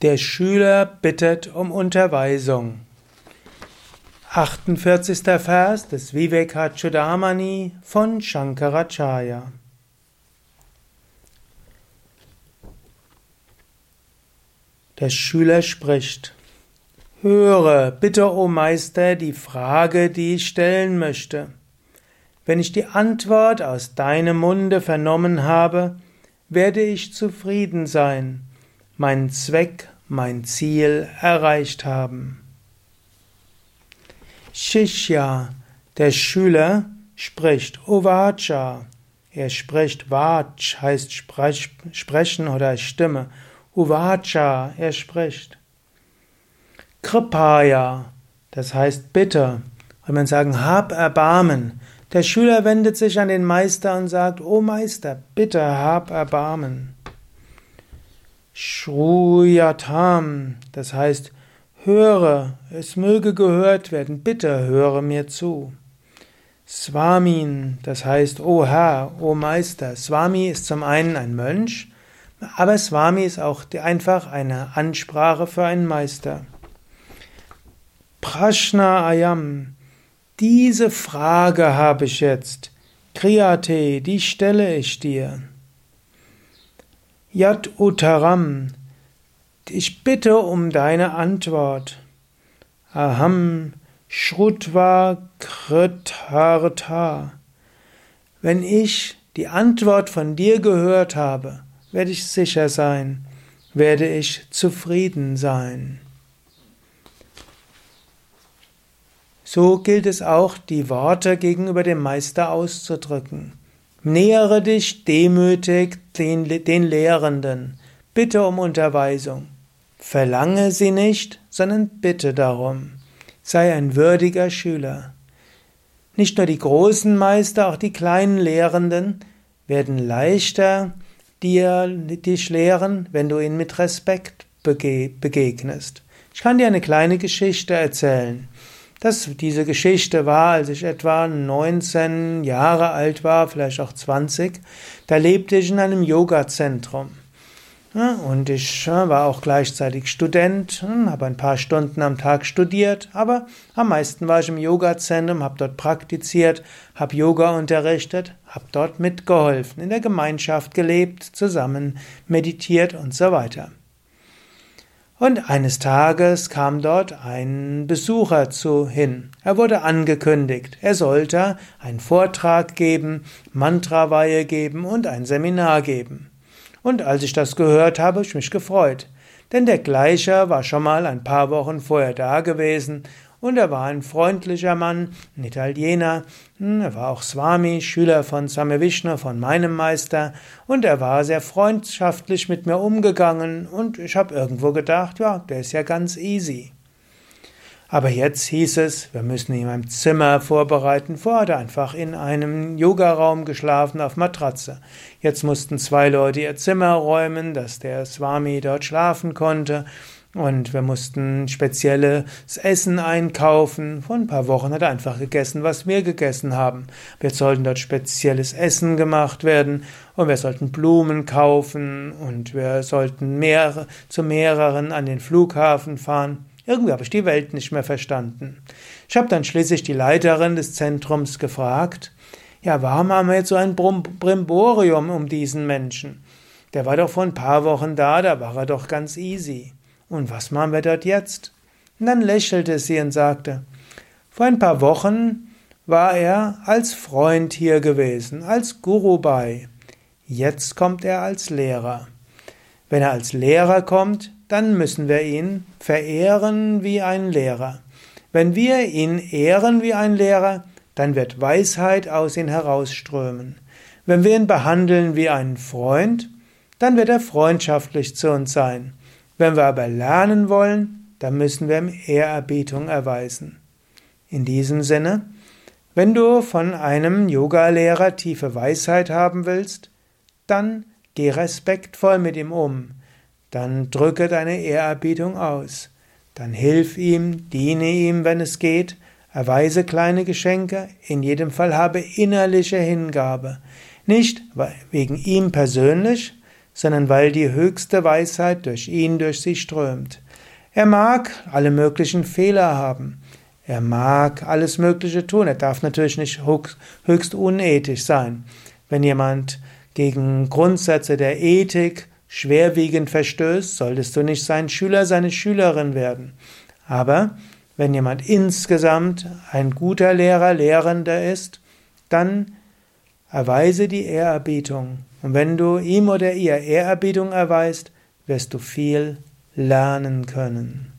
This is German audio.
Der Schüler bittet um Unterweisung. 48. Vers des Vivekachudamani von Shankaracharya. Der Schüler spricht. Höre, bitte, o Meister, die Frage, die ich stellen möchte. Wenn ich die Antwort aus deinem Munde vernommen habe, werde ich zufrieden sein meinen Zweck, mein Ziel erreicht haben. Shishya, der Schüler, spricht Uvacha. Er spricht Vach, heißt Sprech, sprechen oder Stimme. Uvacha, er spricht. Kripaya, das heißt bitte. Wenn man sagen, hab Erbarmen. Der Schüler wendet sich an den Meister und sagt, O Meister, bitte hab Erbarmen. Shruyatam, das heißt, höre, es möge gehört werden, bitte höre mir zu. Swamin, das heißt, O Herr, O Meister. Swami ist zum einen ein Mönch, aber Swami ist auch einfach eine Ansprache für einen Meister. Prashna Ayam, diese Frage habe ich jetzt. Kriyate, die stelle ich dir. Yat Uttaram, ich bitte um deine Antwort. Aham Shrutva Kritartha. Wenn ich die Antwort von dir gehört habe, werde ich sicher sein, werde ich zufrieden sein. So gilt es auch, die Worte gegenüber dem Meister auszudrücken. Nähere dich demütig den, den Lehrenden, bitte um Unterweisung. Verlange sie nicht, sondern bitte darum. Sei ein würdiger Schüler. Nicht nur die großen Meister, auch die kleinen Lehrenden werden leichter dir dich lehren, wenn du ihnen mit Respekt begegnest. Ich kann dir eine kleine Geschichte erzählen. Das, diese Geschichte war, als ich etwa 19 Jahre alt war, vielleicht auch 20, da lebte ich in einem Yoga-Zentrum. Und ich war auch gleichzeitig Student, hm, habe ein paar Stunden am Tag studiert, aber am meisten war ich im Yoga-Zentrum, habe dort praktiziert, habe Yoga unterrichtet, habe dort mitgeholfen, in der Gemeinschaft gelebt, zusammen meditiert und so weiter. Und eines Tages kam dort ein Besucher zu hin. Er wurde angekündigt. Er sollte einen Vortrag geben, Mantraweihe geben und ein Seminar geben. Und als ich das gehört habe, habe ich mich gefreut. Denn der Gleiche war schon mal ein paar Wochen vorher da gewesen und er war ein freundlicher Mann, ein Italiener. Hm, er war auch Swami, Schüler von Same Vishnu, von meinem Meister. Und er war sehr freundschaftlich mit mir umgegangen. Und ich habe irgendwo gedacht, ja, der ist ja ganz easy. Aber jetzt hieß es, wir müssen ihm ein Zimmer vorbereiten. Vorher hat er einfach in einem Yogaraum geschlafen auf Matratze. Jetzt mussten zwei Leute ihr Zimmer räumen, dass der Swami dort schlafen konnte. Und wir mussten spezielles Essen einkaufen. Vor ein paar Wochen hat er einfach gegessen, was wir gegessen haben. Wir sollten dort spezielles Essen gemacht werden und wir sollten Blumen kaufen und wir sollten mehr, zu mehreren an den Flughafen fahren. Irgendwie habe ich die Welt nicht mehr verstanden. Ich habe dann schließlich die Leiterin des Zentrums gefragt, ja, warum haben wir jetzt so ein Brimborium um diesen Menschen? Der war doch vor ein paar Wochen da, da war er doch ganz easy. Und was machen wir dort jetzt? Und dann lächelte sie und sagte, vor ein paar Wochen war er als Freund hier gewesen, als Guru bei. Jetzt kommt er als Lehrer. Wenn er als Lehrer kommt, dann müssen wir ihn verehren wie ein Lehrer. Wenn wir ihn ehren wie ein Lehrer, dann wird Weisheit aus ihm herausströmen. Wenn wir ihn behandeln wie einen Freund, dann wird er freundschaftlich zu uns sein. Wenn wir aber lernen wollen, dann müssen wir ihm Ehrerbietung erweisen. In diesem Sinne, wenn du von einem Yogalehrer tiefe Weisheit haben willst, dann geh respektvoll mit ihm um, dann drücke deine Ehrerbietung aus, dann hilf ihm, diene ihm, wenn es geht, erweise kleine Geschenke, in jedem Fall habe innerliche Hingabe, nicht wegen ihm persönlich, sondern weil die höchste Weisheit durch ihn durch sie strömt. Er mag alle möglichen Fehler haben. Er mag alles Mögliche tun. Er darf natürlich nicht höchst unethisch sein. Wenn jemand gegen Grundsätze der Ethik schwerwiegend verstößt, solltest du nicht sein Schüler, seine Schülerin werden. Aber wenn jemand insgesamt ein guter Lehrer, Lehrender ist, dann erweise die Ehrerbietung. Und wenn du ihm oder ihr Ehrerbietung erweist, wirst du viel lernen können.